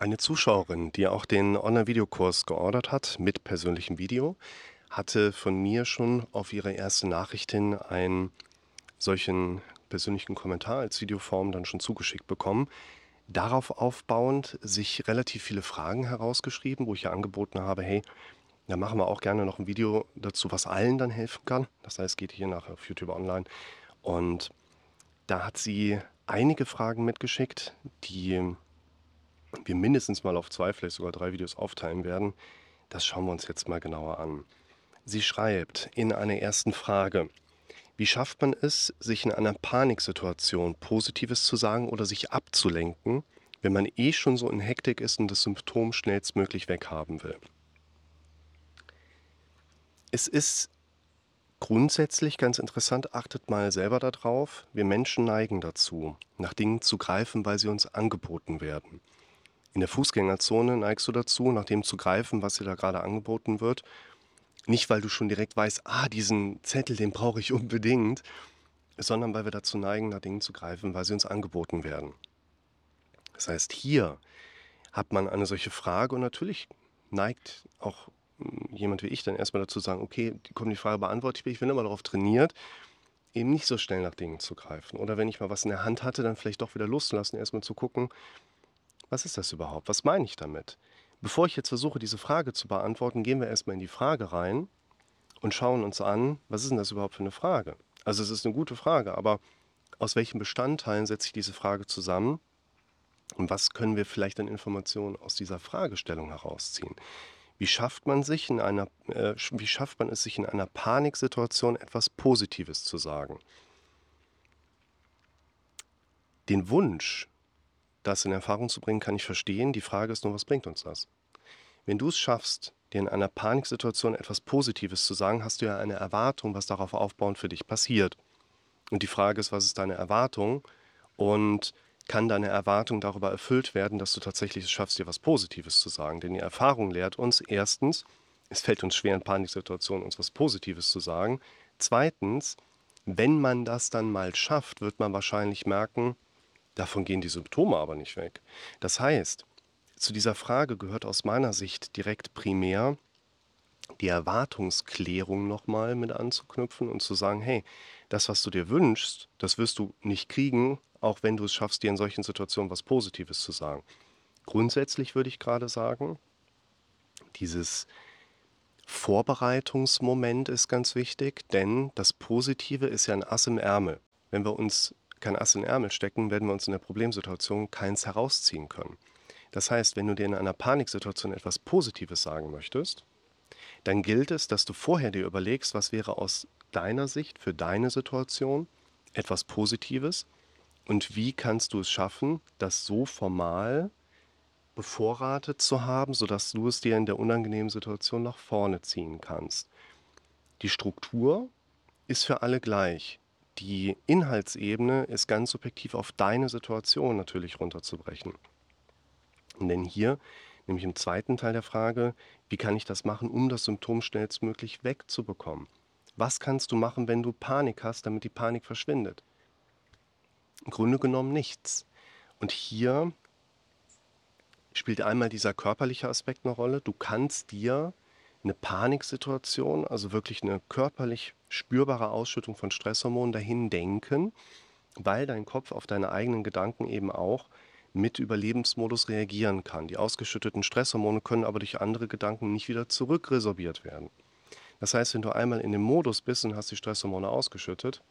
Eine Zuschauerin, die auch den Online-Videokurs geordert hat mit persönlichem Video, hatte von mir schon auf ihre erste Nachricht hin einen solchen persönlichen Kommentar als Videoform dann schon zugeschickt bekommen. Darauf aufbauend sich relativ viele Fragen herausgeschrieben, wo ich ja angeboten habe, hey, da machen wir auch gerne noch ein Video dazu, was allen dann helfen kann. Das heißt, geht hier nachher auf YouTube online. Und da hat sie einige Fragen mitgeschickt, die wir mindestens mal auf zwei, vielleicht sogar drei Videos aufteilen werden. Das schauen wir uns jetzt mal genauer an. Sie schreibt in einer ersten Frage, wie schafft man es, sich in einer Paniksituation Positives zu sagen oder sich abzulenken, wenn man eh schon so in Hektik ist und das Symptom schnellstmöglich weghaben will? Es ist grundsätzlich ganz interessant, achtet mal selber darauf, wir Menschen neigen dazu, nach Dingen zu greifen, weil sie uns angeboten werden. In der Fußgängerzone neigst du dazu, nach dem zu greifen, was dir da gerade angeboten wird. Nicht, weil du schon direkt weißt, ah, diesen Zettel, den brauche ich unbedingt, sondern weil wir dazu neigen, nach Dingen zu greifen, weil sie uns angeboten werden. Das heißt, hier hat man eine solche Frage und natürlich neigt auch hm, jemand wie ich dann erstmal dazu sagen, okay, kommt die Frage beantwortet, ich bin immer darauf trainiert, eben nicht so schnell nach Dingen zu greifen. Oder wenn ich mal was in der Hand hatte, dann vielleicht doch wieder loszulassen, erstmal zu gucken, was ist das überhaupt? Was meine ich damit? Bevor ich jetzt versuche, diese Frage zu beantworten, gehen wir erstmal in die Frage rein und schauen uns an, was ist denn das überhaupt für eine Frage? Also es ist eine gute Frage, aber aus welchen Bestandteilen setze ich diese Frage zusammen? Und was können wir vielleicht an Informationen aus dieser Fragestellung herausziehen? Wie schafft man sich in einer, äh, wie schafft man es sich in einer Paniksituation etwas Positives zu sagen? Den Wunsch, das in Erfahrung zu bringen, kann ich verstehen. Die Frage ist nur, was bringt uns das? Wenn du es schaffst, dir in einer Paniksituation etwas Positives zu sagen, hast du ja eine Erwartung, was darauf aufbauend für dich passiert. Und die Frage ist, was ist deine Erwartung? Und kann deine Erwartung darüber erfüllt werden, dass du tatsächlich es schaffst, dir was Positives zu sagen? Denn die Erfahrung lehrt uns erstens, es fällt uns schwer in Paniksituationen, uns was Positives zu sagen. Zweitens, wenn man das dann mal schafft, wird man wahrscheinlich merken, Davon gehen die Symptome aber nicht weg. Das heißt, zu dieser Frage gehört aus meiner Sicht direkt primär die Erwartungsklärung nochmal mit anzuknüpfen und zu sagen, hey, das, was du dir wünschst, das wirst du nicht kriegen, auch wenn du es schaffst, dir in solchen Situationen was Positives zu sagen. Grundsätzlich würde ich gerade sagen, dieses Vorbereitungsmoment ist ganz wichtig, denn das Positive ist ja ein Ass im Ärmel. Wenn wir uns kein Ass in den Ärmel stecken, werden wir uns in der Problemsituation keins herausziehen können. Das heißt, wenn du dir in einer Paniksituation etwas Positives sagen möchtest, dann gilt es, dass du vorher dir überlegst, was wäre aus deiner Sicht für deine Situation etwas Positives und wie kannst du es schaffen, das so formal bevorratet zu haben, sodass du es dir in der unangenehmen Situation nach vorne ziehen kannst. Die Struktur ist für alle gleich die Inhaltsebene ist ganz subjektiv auf deine Situation natürlich runterzubrechen. Denn hier, nämlich im zweiten Teil der Frage, wie kann ich das machen, um das Symptom schnellstmöglich wegzubekommen? Was kannst du machen, wenn du Panik hast, damit die Panik verschwindet? Im Grunde genommen nichts. Und hier spielt einmal dieser körperliche Aspekt eine Rolle. Du kannst dir eine Paniksituation, also wirklich eine körperlich spürbare Ausschüttung von Stresshormonen dahin denken, weil dein Kopf auf deine eigenen Gedanken eben auch mit Überlebensmodus reagieren kann. Die ausgeschütteten Stresshormone können aber durch andere Gedanken nicht wieder zurückresorbiert werden. Das heißt, wenn du einmal in dem Modus bist und hast die Stresshormone ausgeschüttet,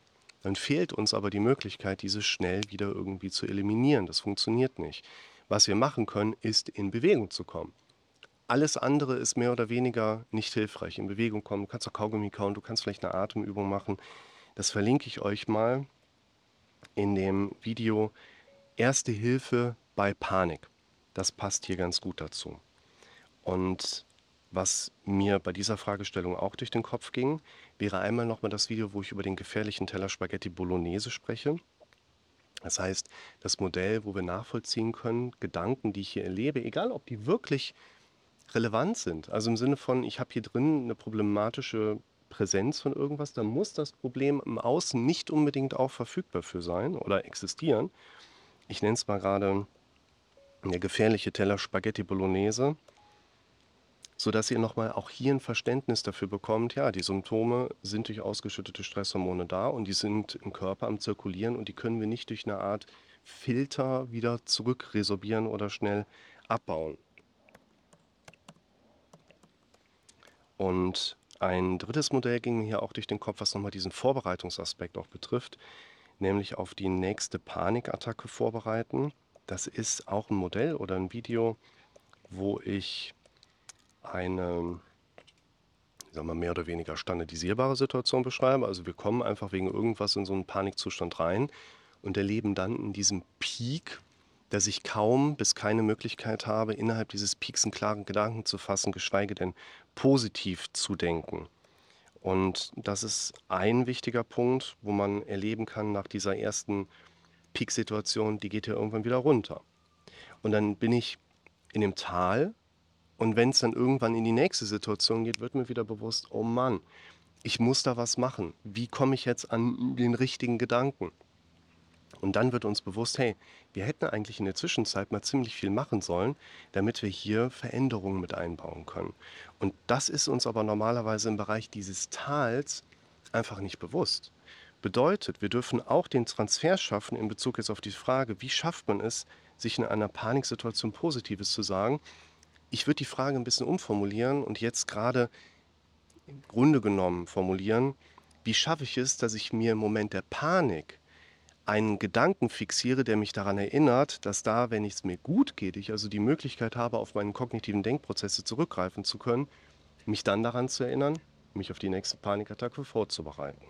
dann fehlt uns aber die Möglichkeit, diese schnell wieder irgendwie zu eliminieren. Das funktioniert nicht. Was wir machen können, ist in Bewegung zu kommen. Alles andere ist mehr oder weniger nicht hilfreich. In Bewegung kommen, du kannst auch Kaugummi kauen, du kannst vielleicht eine Atemübung machen. Das verlinke ich euch mal in dem Video Erste Hilfe bei Panik. Das passt hier ganz gut dazu. Und was mir bei dieser Fragestellung auch durch den Kopf ging, wäre einmal nochmal das Video, wo ich über den gefährlichen Teller Spaghetti Bolognese spreche. Das heißt, das Modell, wo wir nachvollziehen können, Gedanken, die ich hier erlebe, egal ob die wirklich relevant sind. Also im Sinne von, ich habe hier drin eine problematische Präsenz von irgendwas, dann muss das Problem im Außen nicht unbedingt auch verfügbar für sein oder existieren. Ich nenne es mal gerade der gefährliche Teller Spaghetti Bolognese, sodass ihr nochmal auch hier ein Verständnis dafür bekommt, ja, die Symptome sind durch ausgeschüttete Stresshormone da und die sind im Körper am Zirkulieren und die können wir nicht durch eine Art Filter wieder zurückresorbieren oder schnell abbauen. Und ein drittes Modell ging mir hier auch durch den Kopf, was nochmal diesen Vorbereitungsaspekt auch betrifft, nämlich auf die nächste Panikattacke vorbereiten. Das ist auch ein Modell oder ein Video, wo ich eine sagen wir, mehr oder weniger standardisierbare Situation beschreibe. Also wir kommen einfach wegen irgendwas in so einen Panikzustand rein und erleben dann in diesem Peak, dass ich kaum bis keine Möglichkeit habe, innerhalb dieses Peaks einen klaren Gedanken zu fassen, geschweige denn positiv zu denken. Und das ist ein wichtiger Punkt, wo man erleben kann nach dieser ersten Peak-Situation, die geht ja irgendwann wieder runter. Und dann bin ich in dem Tal und wenn es dann irgendwann in die nächste Situation geht, wird mir wieder bewusst, oh Mann, ich muss da was machen. Wie komme ich jetzt an den richtigen Gedanken? Und dann wird uns bewusst, hey, wir hätten eigentlich in der Zwischenzeit mal ziemlich viel machen sollen, damit wir hier Veränderungen mit einbauen können. Und das ist uns aber normalerweise im Bereich dieses Tals einfach nicht bewusst. Bedeutet, wir dürfen auch den Transfer schaffen in Bezug jetzt auf die Frage, wie schafft man es, sich in einer Paniksituation Positives zu sagen. Ich würde die Frage ein bisschen umformulieren und jetzt gerade im Grunde genommen formulieren, wie schaffe ich es, dass ich mir im Moment der Panik einen Gedanken fixiere, der mich daran erinnert, dass da, wenn es mir gut geht, ich also die Möglichkeit habe, auf meine kognitiven Denkprozesse zurückgreifen zu können, mich dann daran zu erinnern, mich auf die nächste Panikattacke vorzubereiten.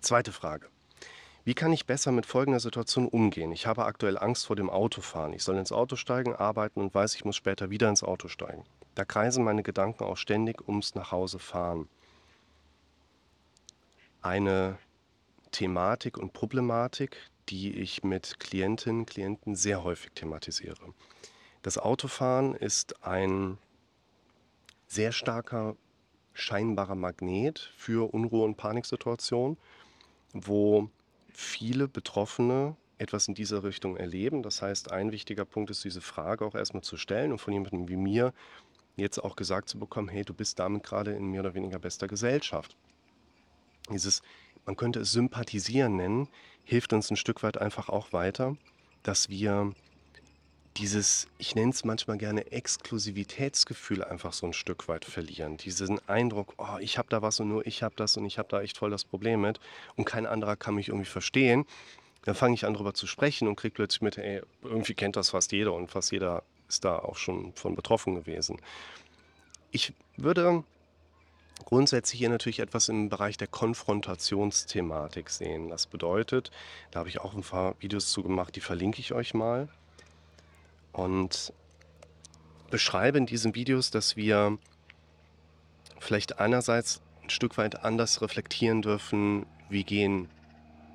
Zweite Frage. Wie kann ich besser mit folgender Situation umgehen? Ich habe aktuell Angst vor dem Autofahren. Ich soll ins Auto steigen, arbeiten und weiß, ich muss später wieder ins Auto steigen. Da kreisen meine Gedanken auch ständig ums Nachhausefahren. Eine Thematik und Problematik, die ich mit Klientinnen, Klienten sehr häufig thematisiere. Das Autofahren ist ein sehr starker scheinbarer Magnet für Unruhe- und Paniksituationen, wo viele Betroffene etwas in dieser Richtung erleben. Das heißt, ein wichtiger Punkt ist, diese Frage auch erstmal zu stellen und von jemandem wie mir jetzt auch gesagt zu bekommen, hey, du bist damit gerade in mehr oder weniger bester Gesellschaft. Dieses man könnte es sympathisieren nennen, hilft uns ein Stück weit einfach auch weiter, dass wir dieses, ich nenne es manchmal gerne Exklusivitätsgefühl einfach so ein Stück weit verlieren. Diesen Eindruck, oh, ich habe da was und nur ich habe das und ich habe da echt voll das Problem mit und kein anderer kann mich irgendwie verstehen. Dann fange ich an darüber zu sprechen und kriege plötzlich mit, ey, irgendwie kennt das fast jeder und fast jeder ist da auch schon von betroffen gewesen. Ich würde grundsätzlich hier natürlich etwas im Bereich der Konfrontationsthematik sehen. Das bedeutet, da habe ich auch ein paar Videos zu gemacht, die verlinke ich euch mal. Und beschreibe in diesen Videos, dass wir vielleicht einerseits ein Stück weit anders reflektieren dürfen, wie gehen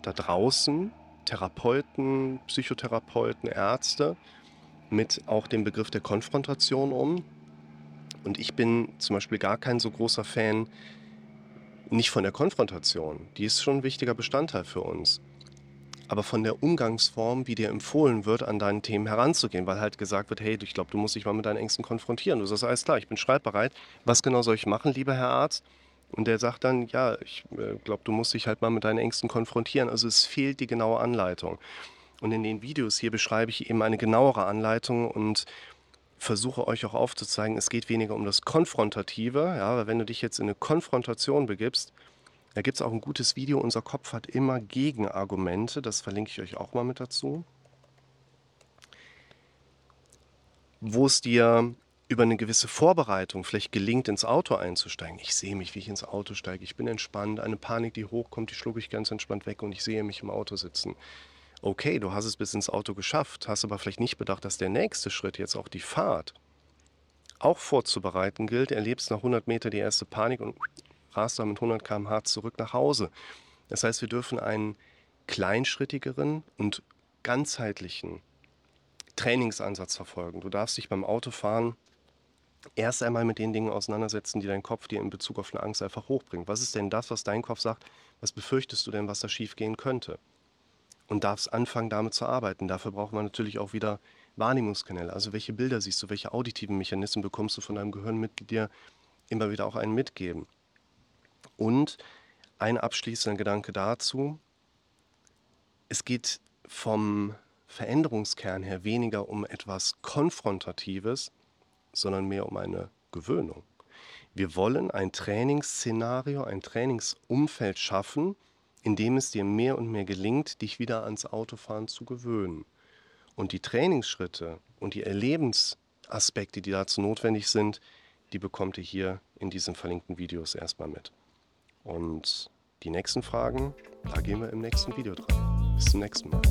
da draußen Therapeuten, Psychotherapeuten, Ärzte mit auch dem Begriff der Konfrontation um. Und ich bin zum Beispiel gar kein so großer Fan, nicht von der Konfrontation. Die ist schon ein wichtiger Bestandteil für uns. Aber von der Umgangsform, wie dir empfohlen wird, an deinen Themen heranzugehen, weil halt gesagt wird, hey, ich glaube, du musst dich mal mit deinen Ängsten konfrontieren. Du sagst, alles klar, ich bin schreibbereit. Was genau soll ich machen, lieber Herr Arzt? Und der sagt dann, ja, ich äh, glaube, du musst dich halt mal mit deinen Ängsten konfrontieren. Also es fehlt die genaue Anleitung. Und in den Videos hier beschreibe ich eben eine genauere Anleitung und versuche euch auch aufzuzeigen, es geht weniger um das Konfrontative, ja, weil wenn du dich jetzt in eine Konfrontation begibst, da gibt es auch ein gutes Video, unser Kopf hat immer Gegenargumente, das verlinke ich euch auch mal mit dazu, wo es dir über eine gewisse Vorbereitung vielleicht gelingt, ins Auto einzusteigen. Ich sehe mich, wie ich ins Auto steige, ich bin entspannt, eine Panik, die hochkommt, die schlucke ich ganz entspannt weg und ich sehe mich im Auto sitzen okay, du hast es bis ins Auto geschafft, hast aber vielleicht nicht bedacht, dass der nächste Schritt jetzt auch die Fahrt auch vorzubereiten gilt. Erlebst nach 100 Meter die erste Panik und rast dann mit 100 km/h zurück nach Hause. Das heißt, wir dürfen einen kleinschrittigeren und ganzheitlichen Trainingsansatz verfolgen. Du darfst dich beim Autofahren erst einmal mit den Dingen auseinandersetzen, die dein Kopf dir in Bezug auf eine Angst einfach hochbringt. Was ist denn das, was dein Kopf sagt? Was befürchtest du denn, was da schief gehen könnte? Und darfst anfangen, damit zu arbeiten. Dafür braucht man natürlich auch wieder Wahrnehmungskanäle, also welche Bilder siehst du, welche auditiven Mechanismen bekommst du von deinem Gehirn mit, die dir immer wieder auch einen mitgeben. Und ein abschließender Gedanke dazu, es geht vom Veränderungskern her weniger um etwas Konfrontatives, sondern mehr um eine Gewöhnung. Wir wollen ein Trainingsszenario, ein Trainingsumfeld schaffen, in dem es dir mehr und mehr gelingt, dich wieder ans Autofahren zu gewöhnen. Und die Trainingsschritte und die Erlebensaspekte, die dazu notwendig sind, die bekommt ihr hier in diesen verlinkten Videos erstmal mit. Und die nächsten Fragen, da gehen wir im nächsten Video dran. Bis zum nächsten Mal.